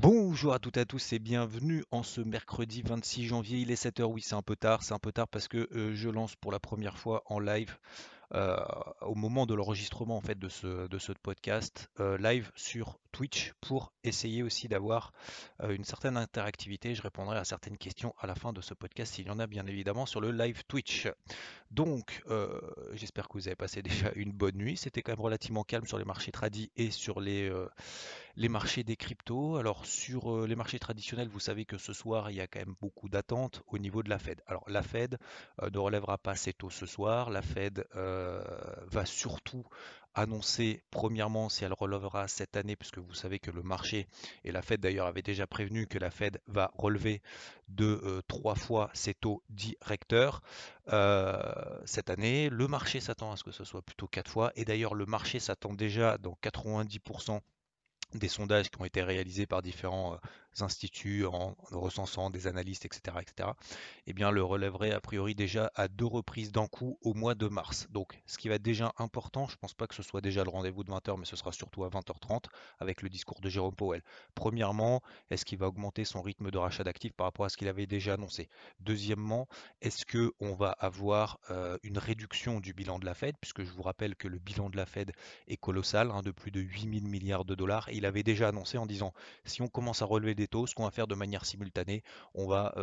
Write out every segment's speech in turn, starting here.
Bonjour à toutes et à tous et bienvenue en ce mercredi 26 janvier. Il est 7h, oui c'est un peu tard, c'est un peu tard parce que euh, je lance pour la première fois en live euh, au moment de l'enregistrement en fait de ce, podcast euh, live sur Twitch pour essayer aussi d'avoir une certaine interactivité. Je répondrai à certaines questions à la fin de ce podcast s'il y en a bien évidemment sur le live Twitch. Donc j'espère que vous avez passé déjà une bonne nuit. C'était quand même relativement calme sur les marchés tradis et sur les, les marchés des cryptos. Alors sur les marchés traditionnels, vous savez que ce soir, il y a quand même beaucoup d'attentes au niveau de la Fed. Alors la Fed ne relèvera pas ses taux ce soir. La Fed va surtout annoncer premièrement si elle relèvera cette année, puisque vous savez que le marché, et la Fed d'ailleurs avait déjà prévenu que la Fed va relever de trois fois ses taux directeurs cette année. Le marché s'attend à ce que ce soit plutôt quatre fois, et d'ailleurs le marché s'attend déjà dans 90% des sondages qui ont été réalisés par différents instituts en recensant des analystes, etc., etc., eh bien, le relèverait a priori déjà à deux reprises d'un coup au mois de mars. Donc, ce qui va être déjà important, je ne pense pas que ce soit déjà le rendez-vous de 20h, mais ce sera surtout à 20h30 avec le discours de Jérôme Powell. Premièrement, est-ce qu'il va augmenter son rythme de rachat d'actifs par rapport à ce qu'il avait déjà annoncé? Deuxièmement, est-ce qu'on va avoir euh, une réduction du bilan de la Fed, puisque je vous rappelle que le bilan de la Fed est colossal, hein, de plus de 8 000 milliards de dollars, il avait déjà annoncé en disant, si on commence à relever des ce qu'on va faire de manière simultanée, on va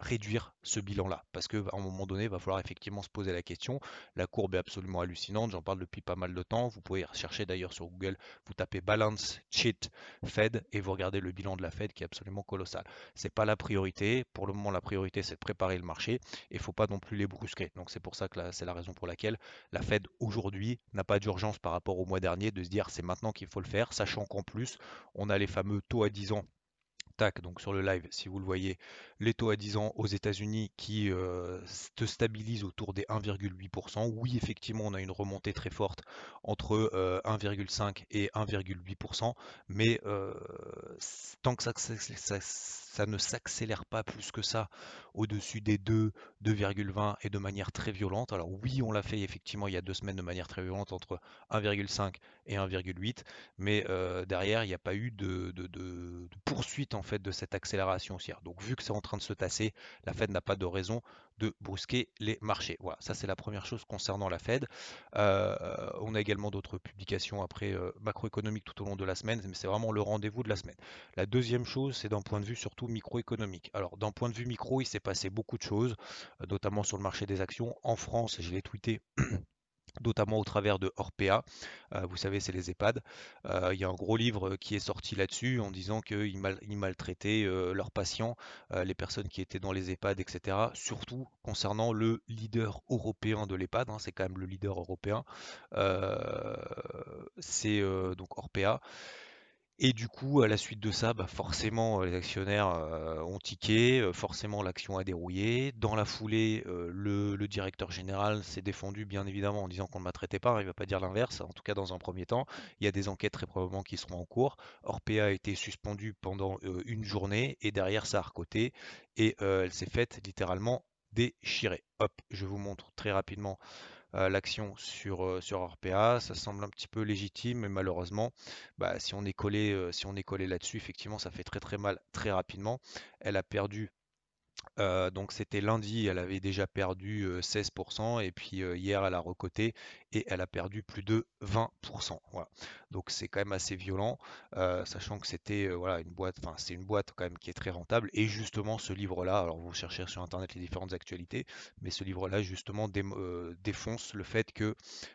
réduire ce bilan-là. Parce qu'à un moment donné, il va falloir effectivement se poser la question. La courbe est absolument hallucinante, j'en parle depuis pas mal de temps. Vous pouvez rechercher d'ailleurs sur Google, vous tapez Balance Sheet Fed et vous regardez le bilan de la Fed qui est absolument colossal. C'est pas la priorité. Pour le moment, la priorité, c'est de préparer le marché et il faut pas non plus les brusquer. Donc c'est pour ça que c'est la raison pour laquelle la Fed aujourd'hui n'a pas d'urgence par rapport au mois dernier de se dire c'est maintenant qu'il faut le faire, sachant qu'en plus, on a les fameux taux à 10 ans donc sur le live, si vous le voyez, les taux à 10 ans aux États-Unis qui euh, se stabilisent autour des 1,8%. Oui, effectivement, on a une remontée très forte entre 1,5 euh, et 1,8%, mais euh, tant que ça, ça ne s'accélère pas plus que ça au-dessus des 2, 2,20 et de manière très violente. Alors oui, on l'a fait effectivement il y a deux semaines de manière très violente entre 1,5 et 1,8, mais derrière, il n'y a pas eu de, de, poursuite en fait de cette accélération haussière. Donc vu que c'est en train de se tasser, la Fed n'a pas de raison de brusquer les marchés. Voilà, ça c'est la première chose concernant la Fed. on a également d'autres publications après macroéconomiques tout au long de la semaine, mais c'est vraiment le rendez-vous de la semaine. La deuxième chose, c'est d'un point de vue surtout microéconomique. Alors d'un point de vue micro, il s'est passé beaucoup de choses, notamment sur le marché des actions. En France, je l'ai tweeté notamment au travers de Orpea. Euh, vous savez, c'est les EHPAD. Euh, il y a un gros livre qui est sorti là-dessus en disant qu'ils maltraitaient euh, leurs patients, les personnes qui étaient dans les EHPAD, etc. Surtout concernant le leader européen de l'EHPAD, hein, c'est quand même le leader européen. c'est donc Orpea. Et du coup, à la suite de ça, bah, forcément, les actionnaires ont tiqué, forcément l'action a dérouillé. Dans la foulée, le, directeur général s'est défendu bien évidemment en disant qu'on ne m'a traité pas, il ne va pas dire l'inverse, en tout cas dans un premier temps. Il y a des enquêtes très probablement qui seront en cours. Orpea a été suspendue pendant une journée et derrière ça a recoté et elle s'est faite littéralement déchirer. Hop, je vous montre très rapidement l'action sur, sur RPA. Ça semble un petit peu légitime, mais malheureusement, bah, si on est collé, si on est collé là-dessus, effectivement, ça fait très très mal très rapidement. Elle a perdu donc c'était lundi, elle avait déjà perdu 16% et puis hier elle a recoté et elle a perdu plus de 20%. Voilà. Donc c'est quand même assez violent, sachant que c'était voilà une boîte, enfin c'est une boîte quand même qui est très rentable. Et justement ce livre-là, alors vous cherchez sur internet les différentes actualités, mais ce livre-là justement défonce le fait que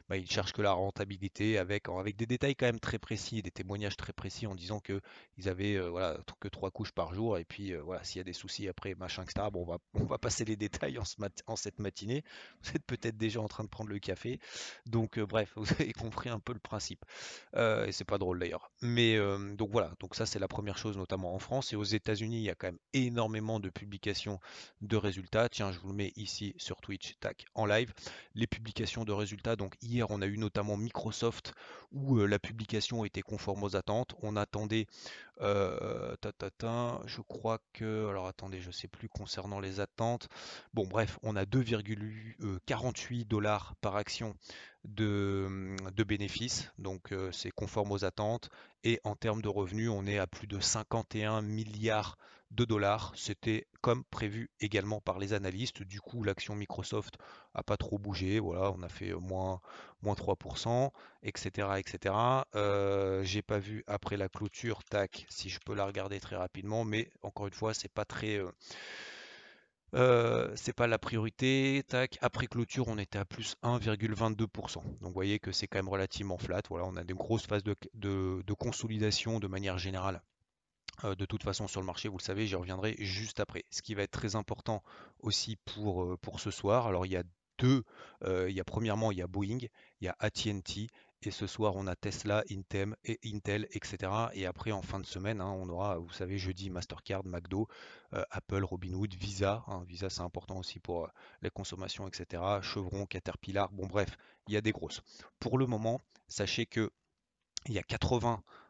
bah, il cherche que la rentabilité avec avec des détails quand même très précis, des témoignages très précis en disant que ils avaient voilà que trois couches par jour et puis voilà s'il y a des soucis après machin etc Bon, on va, on va passer les détails en, cette matinée. Vous êtes peut-être déjà en train de prendre le café. Donc bref, vous avez compris un peu le principe. et c'est pas drôle d'ailleurs. Mais donc voilà, donc ça c'est la première chose, notamment en France. Et aux États-Unis, il y a quand même énormément de publications de résultats. Tiens, je vous le mets ici sur Twitch, tac, en live. Les publications de résultats. Donc hier, on a eu notamment Microsoft où la publication était conforme aux attentes. On attendait, je crois que, alors attendez, je sais plus concernant les attentes. Bon bref, on a 2,48 dollars par action de, bénéfices, donc euh, c'est conforme aux attentes. Et en termes de revenus, on est à plus de 51 milliards de dollars. C'était comme prévu également par les analystes. Du coup, l'action Microsoft a pas trop bougé. Voilà, on a fait moins, moins 3%, etc. etc. J'ai pas vu après la clôture, tac, si je peux la regarder très rapidement, mais encore une fois, c'est pas très. Euh, euh, c'est pas la priorité. Tac, après clôture, on était à plus 1,22%. Donc vous voyez que c'est quand même relativement flat. Voilà, on a des grosses phases de, consolidation de manière générale. Euh, de toute façon sur le marché, vous le savez, j'y reviendrai juste après. Ce qui va être très important aussi pour, euh, ce soir. Alors il y a deux, il y a premièrement il y a Boeing, il y a AT&T et ce soir, on a Tesla, Intel, et Intel, etc. Et après, en fin de semaine, hein, on aura, vous savez, jeudi, Mastercard, McDo, euh, Apple, Robinhood, Visa. Hein. Visa, c'est important aussi pour euh, les consommations, etc. Chevron, Caterpillar. Bon, bref, il y a des grosses. Pour le moment, sachez que il y a 80, euh,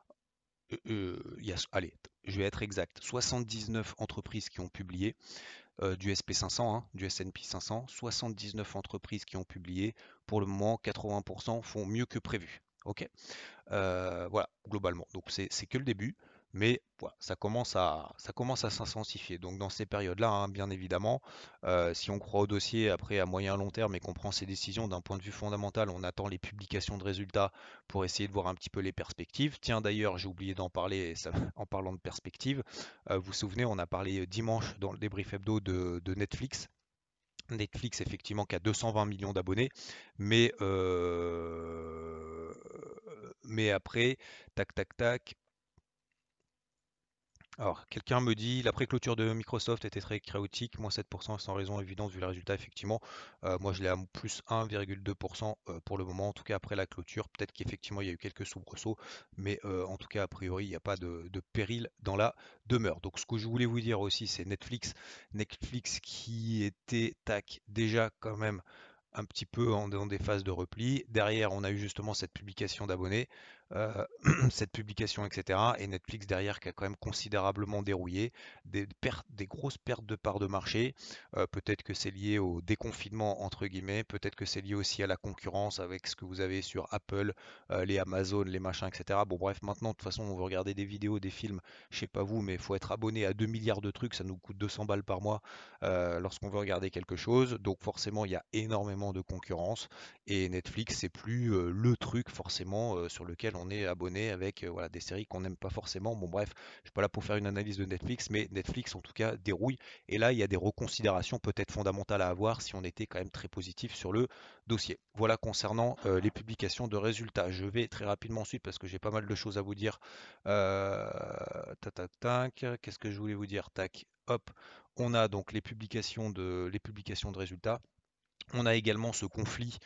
allez, je vais être exact, 79 entreprises qui ont publié. du SP500, hein, du S&P 500, 79 entreprises qui ont publié. Pour le moment, 80% font mieux que prévu. Ok, voilà, globalement. Donc c'est que le début mais ça commence à, ça commence à s'intensifier. Donc dans ces périodes-là, hein, bien évidemment, euh, si on croit au dossier après à moyen long terme et qu'on prend ses décisions d'un point de vue fondamental, on attend les publications de résultats pour essayer de voir un petit peu les perspectives. Tiens d'ailleurs, j'ai oublié d'en parler en parlant de perspectives. Euh, vous vous souvenez, on a parlé dimanche dans le débrief hebdo de, Netflix. Netflix, effectivement, qui a 220 millions d'abonnés, mais, euh, mais après, tac, tac, tac, alors, quelqu'un me dit la pré-clôture de Microsoft était très chaotique, moins 7% sans raison évidente vu le résultat, effectivement. Euh, moi, je l'ai à plus 1,2% euh, pour le moment, en tout cas après la clôture. Peut-être qu'effectivement, il y a eu quelques soubresauts, mais euh, en tout cas, a priori, il n'y a pas de, péril dans la demeure. Donc, ce que je voulais vous dire aussi, c'est Netflix. Netflix qui était, tac, déjà quand même un petit peu en, dans des phases de repli. Derrière, on a eu justement cette publication d'abonnés. Cette publication, etc. Et Netflix derrière qui a quand même considérablement dérouillé, des, pertes, des grosses pertes de parts de marché. Peut-être que c'est lié au déconfinement entre guillemets, peut-être que c'est lié aussi à la concurrence avec ce que vous avez sur Apple, les Amazon, les machins, etc. Bon bref, maintenant de toute façon on veut regarder des vidéos, des films, je sais pas vous, mais il faut être abonné à 2 milliards de trucs, ça nous coûte 200 balles par mois lorsqu'on veut regarder quelque chose. Donc forcément il y a énormément de concurrence et Netflix c'est plus le truc forcément sur lequel on est abonné avec euh, voilà, des séries qu'on n'aime pas forcément. Bon bref, je suis pas là pour faire une analyse de Netflix, mais Netflix en tout cas dérouille. Et là, il y a des reconsidérations peut-être fondamentales à avoir si on était quand même très positif sur le dossier. Voilà concernant euh, les publications de résultats. Je vais très rapidement ensuite parce que j'ai pas mal de choses à vous dire. Euh, Qu'est-ce que je voulais vous dire? Tac, hop. On a donc les publications de, les publications de résultats. On a également ce conflit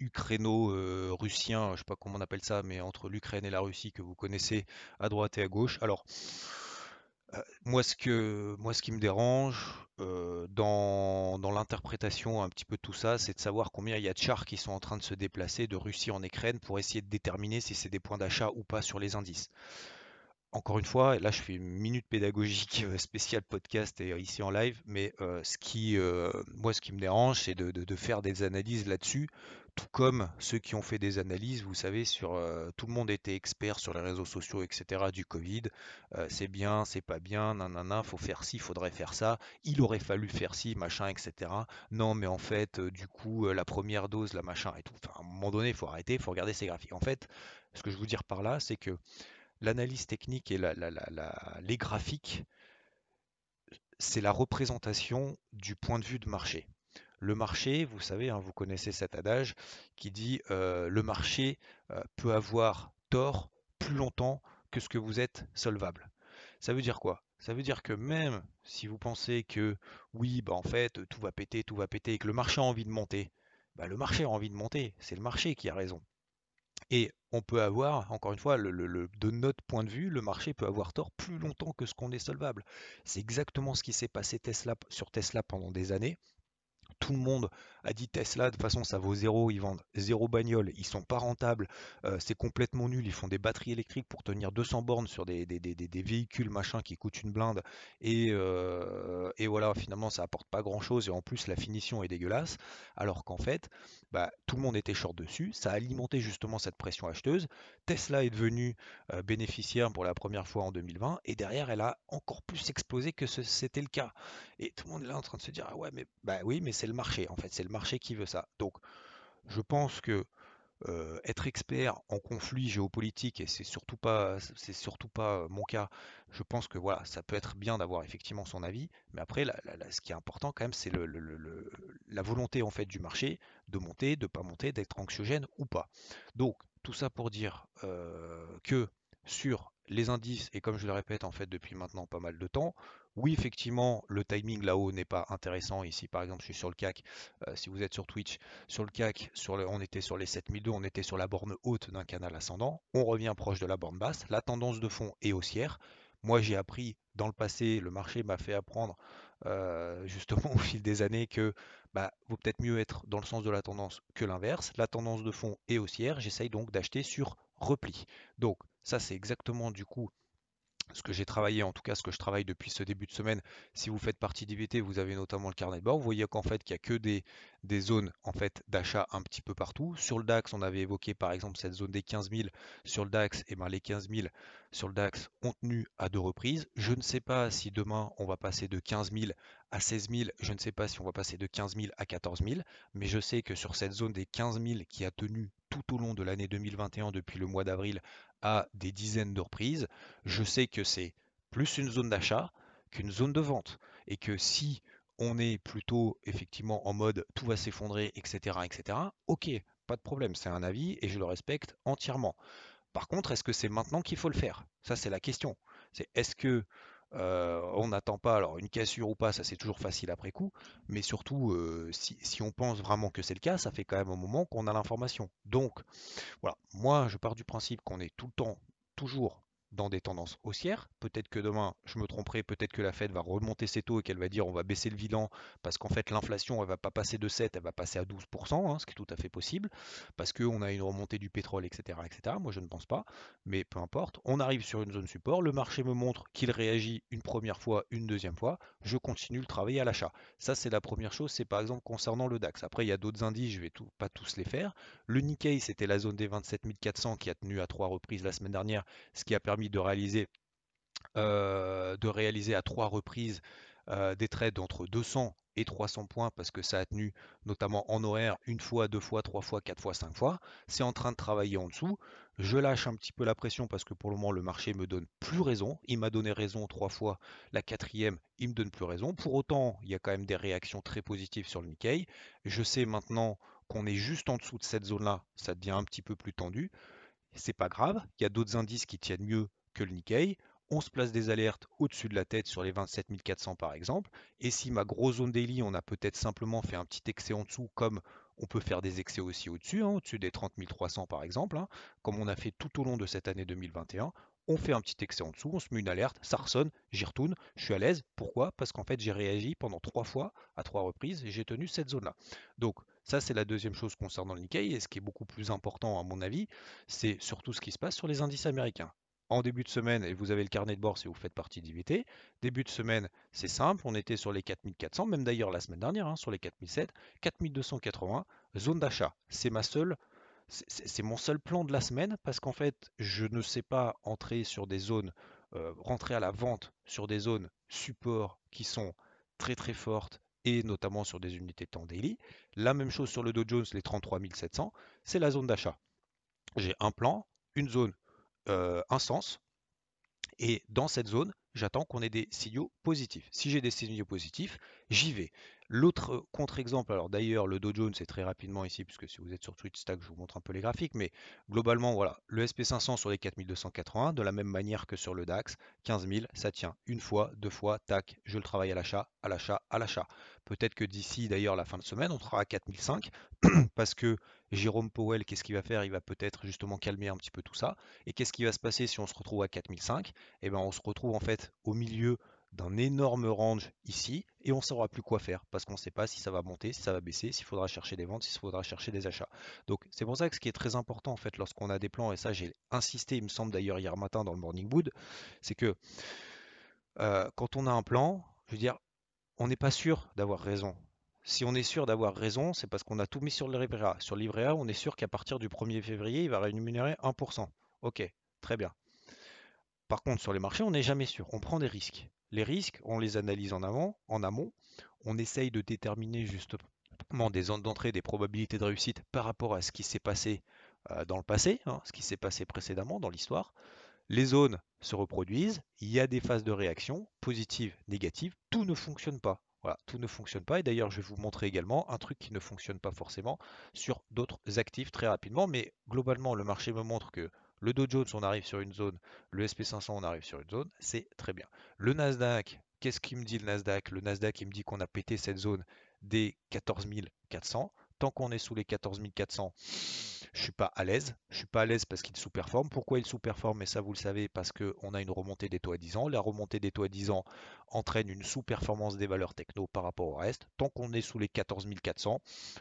ukraino-russien, je ne sais pas comment on appelle ça, mais entre l'Ukraine et la Russie que vous connaissez à droite et à gauche. Alors, moi, ce que, qui me dérange dans, dans l'interprétation un petit peu de tout ça, c'est de savoir combien il y a de chars qui sont en train de se déplacer de Russie en Ukraine pour essayer de déterminer si c'est des points d'achat ou pas sur les indices encore une fois, là je fais une minute pédagogique euh, spéciale podcast et euh, ici en live, mais euh, ce qui, moi ce qui me dérange, c'est de, faire des analyses là-dessus, tout comme ceux qui ont fait des analyses, vous savez, sur tout le monde était expert sur les réseaux sociaux, etc. du Covid, c'est bien, c'est pas bien, nanana, faut faire ci, faudrait faire ça, il aurait fallu faire ci, machin, etc. Non, mais en fait, du coup, la première dose, la machin et tout. Enfin, à un moment donné, il faut arrêter, il faut regarder ces graphiques. En fait, ce que je veux dire par là, c'est que l'analyse technique et les graphiques, c'est la représentation du point de vue de marché. Le marché, vous savez, hein, vous connaissez cet adage qui dit euh, le marché euh, peut avoir tort plus longtemps que ce que vous êtes solvable. Ça veut dire quoi? Ça veut dire que même si vous pensez que oui, bah en fait, tout va péter, tout va péter, et que le marché a envie de monter, bah, le marché a envie de monter, c'est le marché qui a raison. Et on peut avoir, encore une fois, de notre point de vue, le marché peut avoir tort plus longtemps que ce qu'on est solvable. C'est exactement ce qui s'est passé Tesla, sur Tesla pendant des années tout le monde a dit Tesla, de toute façon ça vaut zéro, ils vendent zéro bagnole, ils sont pas rentables, euh, c'est complètement nul, ils font des batteries électriques pour tenir 200 bornes sur des, véhicules machin qui coûtent une blinde et, euh, et, voilà finalement ça apporte pas grand chose et en plus la finition est dégueulasse. Alors qu'en fait bah, tout le monde était short dessus, ça a alimenté justement cette pression acheteuse, Tesla est devenue euh, bénéficiaire pour la première fois en 2020 et derrière elle a encore plus explosé que c'était le cas. Et tout le monde est là en train de se dire ah ouais mais bah oui mais c'est le marché en fait, c'est le marché qui veut ça. Donc je pense que euh, être expert en conflit géopolitique, et c'est surtout pas c'est surtout pas mon cas, je pense que voilà, ça peut être bien d'avoir effectivement son avis, mais après ce qui est important quand même, c'est le, la volonté en fait du marché de monter, de pas monter, d'être anxiogène ou pas. Donc tout ça pour dire euh, que sur les indices, et comme je le répète en fait depuis maintenant pas mal de temps, oui, effectivement, le timing là-haut n'est pas intéressant. Ici, par exemple, je suis sur le CAC. Euh, si vous êtes sur Twitch, sur le CAC, on était sur les 7002, on était sur la borne haute d'un canal ascendant. On revient proche de la borne basse. La tendance de fond est haussière. Moi, j'ai appris dans le passé, le marché m'a fait apprendre euh, justement au fil des années que bah, vaut peut-être mieux être dans le sens de la tendance que l'inverse. La tendance de fond est haussière. J'essaye donc d'acheter sur repli. Donc, ça, c'est exactement du coup ce que j'ai travaillé, en tout cas ce que je travaille depuis ce début de semaine, si vous faites partie d'IVT, vous avez notamment le carnet de bord, vous voyez qu'en fait qu'il n'y a que des, zones en fait d'achat un petit peu partout. Sur le DAX, on avait évoqué par exemple cette zone des 15 000. Sur le DAX, eh ben les 15 000 sur le DAX ont tenu à deux reprises. Je ne sais pas si demain on va passer de 15 000 à 16 000. Je ne sais pas si on va passer de 15 000 à 14 000. Mais je sais que sur cette zone des 15 000 qui a tenu tout au long de l'année 2021 depuis le mois d'avril à des dizaines de reprises, je sais que c'est plus une zone d'achat qu'une zone de vente. Et que si on est plutôt effectivement en mode tout va s'effondrer, etc., etc., ok, pas de problème, c'est un avis et je le respecte entièrement. Par contre, est-ce que c'est maintenant qu'il faut le faire? Ça, c'est la question. C'est est-ce que euh, on n'attend pas, alors une cassure ou pas, ça c'est toujours facile après coup, mais surtout euh, si, on pense vraiment que c'est le cas, ça fait quand même un moment qu'on a l'information. Donc voilà, moi je pars du principe qu'on est tout le temps, toujours dans des tendances haussières. Peut-être que demain, je me tromperai, peut-être que la Fed va remonter ses taux et qu'elle va dire on va baisser le bilan parce qu'en fait l'inflation elle va pas passer de 7, elle va passer à 12%, hein, ce qui est tout à fait possible, parce qu'on a une remontée du pétrole, etc., etc. Moi je ne pense pas, mais peu importe. On arrive sur une zone support, le marché me montre qu'il réagit une première fois, une deuxième fois, je continue le travail à l'achat. Ça c'est la première chose, c'est par exemple concernant le DAX. Après il y a d'autres indices, je vais tout, pas tous les faire. Le Nikkei c'était la zone des 27 400 qui a tenu à trois reprises la semaine dernière, ce qui a permis de réaliser, euh, de réaliser à trois reprises euh, des trades entre 200 et 300 points parce que ça a tenu notamment en horaire une fois, deux fois, trois fois, quatre fois, cinq fois. C'est en train de travailler en dessous. Je lâche un petit peu la pression parce que pour le moment le marché me donne plus raison. Il m'a donné raison trois fois. La quatrième, il me donne plus raison. Pour autant, il y a quand même des réactions très positives sur le Nikkei. Je sais maintenant qu'on est juste en dessous de cette zone-là. Ça devient un petit peu plus tendu c'est pas grave, il y a d'autres indices qui tiennent mieux que le Nikkei. On se place des alertes au-dessus de la tête sur les 27 400 par exemple. Et si ma grosse zone daily, on a peut-être simplement fait un petit excès en dessous, comme on peut faire des excès aussi au-dessus, hein, au-dessus des 30 300 par exemple, hein, comme on a fait tout au long de cette année 2021. On fait un petit excès en dessous, on se met une alerte, ça ressonne, j'y retourne, je suis à l'aise. Pourquoi? Parce qu'en fait j'ai réagi pendant trois fois, à trois reprises, et j'ai tenu cette zone-là. Donc ça, c'est la deuxième chose concernant le Nikkei. Et ce qui est beaucoup plus important, à mon avis, c'est surtout ce qui se passe sur les indices américains. En début de semaine, et vous avez le carnet de bord si vous faites partie d'IVT, début de semaine, c'est simple, on était sur les 4400, même d'ailleurs la semaine dernière, hein, sur les 4007, 4280, zone d'achat. C'est ma seule, c'est mon seul plan de la semaine parce qu'en fait, je ne sais pas entrer sur des zones, euh, rentrer à la vente sur des zones support qui sont très très fortes et notamment sur des unités temps daily. La même chose sur le Dow Jones, les 33 700, c'est la zone d'achat. J'ai un plan, une zone, euh, un sens, et dans cette zone, j'attends qu'on ait des signaux positifs. Si j'ai des signaux positifs, j'y vais. L'autre contre-exemple, alors d'ailleurs le Dow Jones c'est très rapidement ici, puisque si vous êtes sur Twitch Stack, je vous montre un peu les graphiques, mais globalement voilà, le SP500 sur les 4280, de la même manière que sur le DAX, 15 000, ça tient une fois, deux fois, tac, je le travaille à l'achat, à l'achat, à l'achat. Peut-être que d'ici d'ailleurs la fin de semaine, on sera à 4005, parce que Jérôme Powell, qu'est-ce qu'il va faire? Il va peut-être justement calmer un petit peu tout ça. Et qu'est-ce qui va se passer si on se retrouve à 4005 Eh bien on se retrouve en fait au milieu d'un énorme range ici et on ne saura plus quoi faire parce qu'on ne sait pas si ça va monter, si ça va baisser, s'il faudra chercher des ventes, s'il faudra chercher des achats. Donc c'est pour ça que ce qui est très important en fait lorsqu'on a des plans, et ça j'ai insisté, il me semble d'ailleurs hier matin dans le Morning Wood, c'est que euh, quand on a un plan, je veux dire, on n'est pas sûr d'avoir raison. Si on est sûr d'avoir raison, c'est parce qu'on a tout mis sur le livret A. Sur le livret A, on est sûr qu'à partir du 1er février, il va rémunérer 1%. Ok, très bien. Par contre, sur les marchés, on n'est jamais sûr. On prend des risques. Les risques, on les analyse en avant, en amont. On essaye de déterminer justement des zones d'entrée, des probabilités de réussite par rapport à ce qui s'est passé euh, dans le passé, hein, ce qui s'est passé précédemment dans l'histoire. Les zones se reproduisent, il y a des phases de réaction, positives, négatives, tout ne fonctionne pas. Voilà, tout ne fonctionne pas. Et d'ailleurs, je vais vous montrer également un truc qui ne fonctionne pas forcément sur d'autres actifs très rapidement. Mais globalement, le marché me montre que le Dow Jones, on arrive sur une zone. Le SP500, on arrive sur une zone. C'est très bien. Le Nasdaq, qu'est-ce qu'il me dit le Nasdaq? Le Nasdaq, il me dit qu'on a pété cette zone des 14 400. Tant qu'on est sous les 14 400, je suis pas à l'aise. Je suis pas à l'aise parce qu'il sous-performe. Pourquoi il sous-performe? Et ça, vous le savez, parce qu'on a une remontée des taux à 10 ans. La remontée des taux à 10 ans entraîne une sous-performance des valeurs techno par rapport au reste. Tant qu'on est sous les 14 400,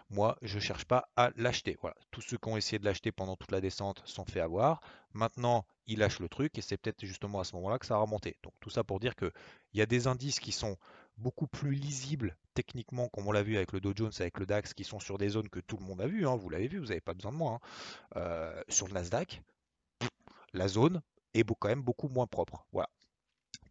moi, je cherche pas à l'acheter. Voilà. Tous ceux qui ont essayé de l'acheter pendant toute la descente sont fait avoir. Maintenant, il lâche le truc et c'est peut-être justement à ce moment-là que ça a remonté. Donc tout ça pour dire qu'il y a des indices qui sont beaucoup plus lisibles techniquement, comme on l'a vu avec le Dow Jones, avec le DAX, qui sont sur des zones que tout le monde a vu, hein, vous l'avez vu, vous n'avez pas besoin de moi. Hein. Euh, sur le Nasdaq, la zone est quand même beaucoup moins propre. Voilà,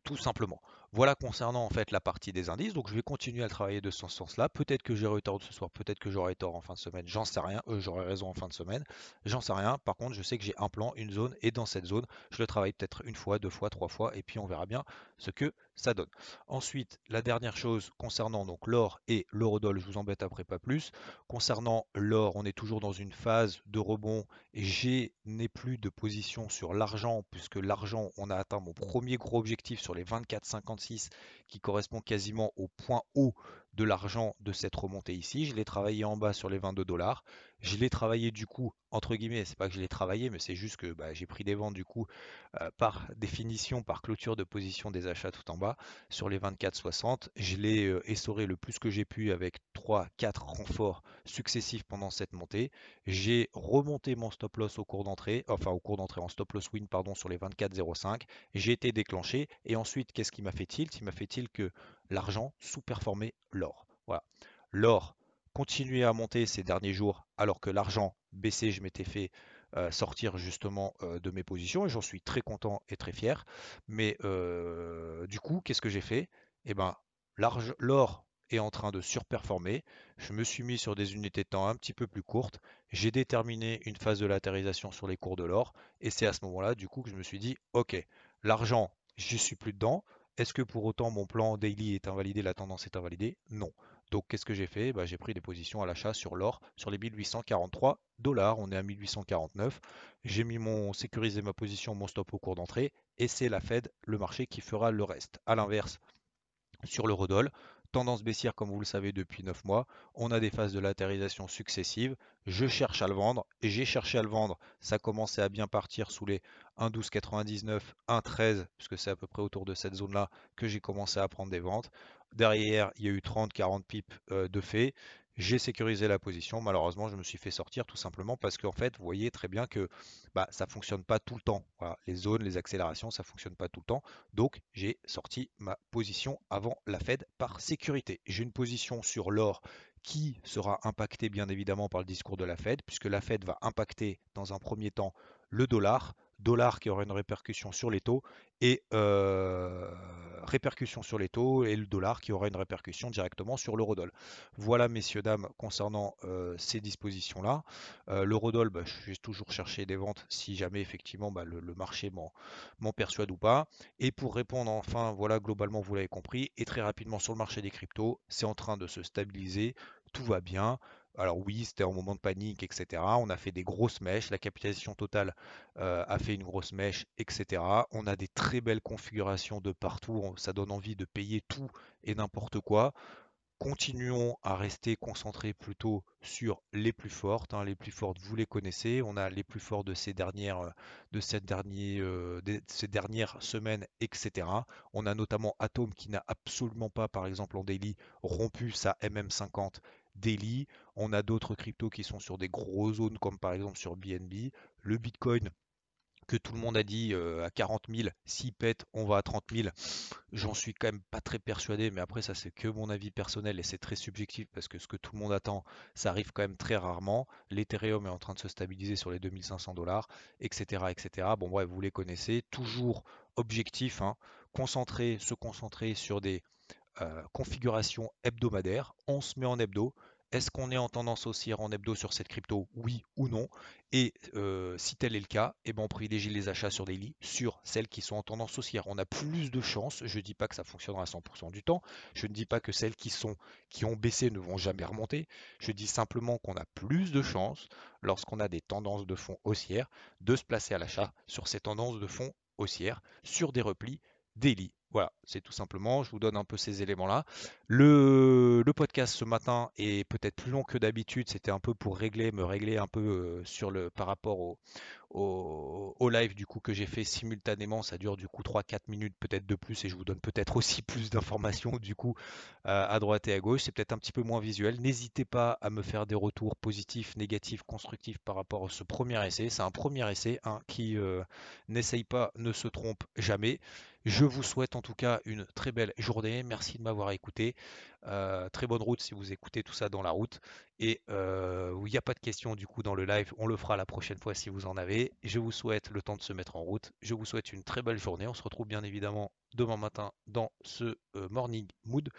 tout simplement. Voilà concernant en fait la partie des indices. Donc je vais continuer à travailler de ce sens-là. Peut-être que j'aurai tort ce soir, peut-être que j'aurai tort en fin de semaine. J'en sais rien. Euh, j'aurai raison en fin de semaine. J'en sais rien. Par contre, je sais que j'ai un plan, une zone, et dans cette zone, je le travaille peut-être une fois, deux fois, trois fois, et puis on verra bien ce que ça donne. Ensuite, la dernière chose concernant donc l'or et l'eurodoll, je vous embête après pas plus. Concernant l'or, on est toujours dans une phase de rebond et j'ai n'ai plus de position sur l'argent puisque l'argent, on a atteint mon premier gros objectif sur les 24,56 qui correspond quasiment au point haut de l'argent de cette remontée ici. Je l'ai travaillé en bas sur les 22 dollars. Je l'ai travaillé du coup, entre guillemets, c'est pas que je l'ai travaillé, mais c'est juste que bah, j'ai pris des ventes du coup euh, par définition, par clôture de position des achats tout en bas sur les 24,60. Je l'ai euh, essoré le plus que j'ai pu avec 3-4 renforts successifs pendant cette montée. J'ai remonté mon stop loss au cours d'entrée, enfin au cours d'entrée en stop loss win pardon sur les 24,05. J'ai été déclenché et ensuite qu'est-ce qui m'a fait tilt? Il m'a fait tilt que l'argent sous-performait l'or. Voilà. L'or continuait à monter ces derniers jours alors que l'argent baissait. Je m'étais fait euh, sortir justement euh, de mes positions et j'en suis très content et très fier. Mais euh, du coup, qu'est-ce que j'ai fait? Eh ben, l'or est en train de surperformer. Je me suis mis sur des unités de temps un petit peu plus courtes. J'ai déterminé une phase de latérisation sur les cours de l'or et c'est à ce moment-là du coup que je me suis dit OK, l'argent, je suis plus dedans. Est-ce que pour autant mon plan daily est invalidé, la tendance est invalidée? Non. Donc qu'est-ce que j'ai fait? Bah, J'ai pris des positions à l'achat sur l'or sur les 1843 dollars. On est à 1849. J'ai mis mon sécurisé ma position, mon stop au cours d'entrée et c'est la Fed, le marché qui fera le reste. À l'inverse, sur l'eurodoll, tendance baissière comme vous le savez depuis 9 mois. On a des phases de latérisation successives. Je cherche à le vendre et j'ai cherché à le vendre. Ça commençait à bien partir sous les 1,1299, 1,13 puisque c'est à peu près autour de cette zone-là que j'ai commencé à prendre des ventes. Derrière, il y a eu 30-40 pips euh, de fait. J'ai sécurisé la position. Malheureusement, je me suis fait sortir tout simplement parce qu'en fait, vous voyez très bien que bah, ça ne fonctionne pas tout le temps. Les zones, les accélérations, ça ne fonctionne pas tout le temps. Donc, j'ai sorti ma position avant la Fed par sécurité. J'ai une position sur l'or qui sera impactée bien évidemment par le discours de la Fed, puisque la Fed va impacter dans un premier temps le dollar, dollar qui aura une répercussion sur les taux et euh, répercussion sur les taux et le dollar qui aura une répercussion directement sur l'eurodoll. Voilà messieurs dames concernant euh, ces dispositions-là. Euh, l'eurodoll, bah, je vais toujours chercher des ventes si jamais effectivement bah, le, le, marché m'en persuade ou pas. Et pour répondre enfin, voilà globalement vous l'avez compris, et très rapidement sur le marché des cryptos, c'est en train de se stabiliser, tout va bien. Alors oui, c'était un moment de panique, etc. On a fait des grosses mèches, la capitalisation totale euh, a fait une grosse mèche, etc. On a des très belles configurations de partout, ça donne envie de payer tout et n'importe quoi. Continuons à rester concentrés plutôt sur les plus fortes. Hein. Les plus fortes, vous les connaissez. On a les plus forts de ces dernières, de cette dernier, euh, de ces dernières semaines, etc. On a notamment Atom qui n'a absolument pas, par exemple en daily, rompu sa MM50 daily. On a d'autres cryptos qui sont sur des gros zones comme par exemple sur BNB. Le Bitcoin que tout le monde a dit euh, à 40 000, s'il pète, on va à 30 000. J'en suis quand même pas très persuadé, mais après ça c'est que mon avis personnel et c'est très subjectif parce que ce que tout le monde attend, ça arrive quand même très rarement. L'Ethereum est en train de se stabiliser sur les 2500 dollars, etc., etc. Bon bref, vous les connaissez. Toujours objectif, hein, concentrer, se concentrer sur des configuration hebdomadaire. On se met en hebdo. Est-ce qu'on est en tendance haussière en hebdo sur cette crypto? Oui ou non? Et euh, si tel est le cas, eh ben on privilégie les achats sur des lits sur celles qui sont en tendance haussière. On a plus de chances. Je ne dis pas que ça fonctionnera à 100% du temps. Je ne dis pas que celles qui, sont, qui ont baissé ne vont jamais remonter. Je dis simplement qu'on a plus de chances, lorsqu'on a des tendances de fond haussières, de se placer à l'achat sur ces tendances de fond haussières, sur des replis daily. Voilà, c'est tout simplement, je vous donne un peu ces éléments-là. Le, podcast ce matin est peut-être plus long que d'habitude, c'était un peu pour régler, me régler un peu euh, sur le, par rapport au, live du coup que j'ai fait simultanément. Ça dure du coup 3-4 minutes peut-être de plus et je vous donne peut-être aussi plus d'informations du coup euh, à droite et à gauche. C'est peut-être un petit peu moins visuel. N'hésitez pas à me faire des retours positifs, négatifs, constructifs par rapport à ce premier essai. C'est un premier essai hein, qui euh, n'essaye pas, ne se trompe jamais. Je vous souhaite en tout cas une très belle journée. Merci de m'avoir écouté. Euh, très bonne route si vous écoutez tout ça dans la route. Et euh, il n'y a pas de questions du coup dans le live, on le fera la prochaine fois si vous en avez. Je vous souhaite le temps de se mettre en route. Je vous souhaite une très belle journée. On se retrouve bien évidemment demain matin dans ce euh, morning mood.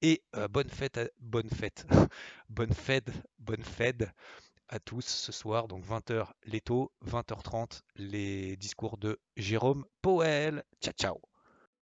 Et bonne fête, bonne fête, bonne fête, bonne fête à tous ce soir. Donc 20h les taux, 20h30 les discours de Jérôme Powell. Ciao ciao.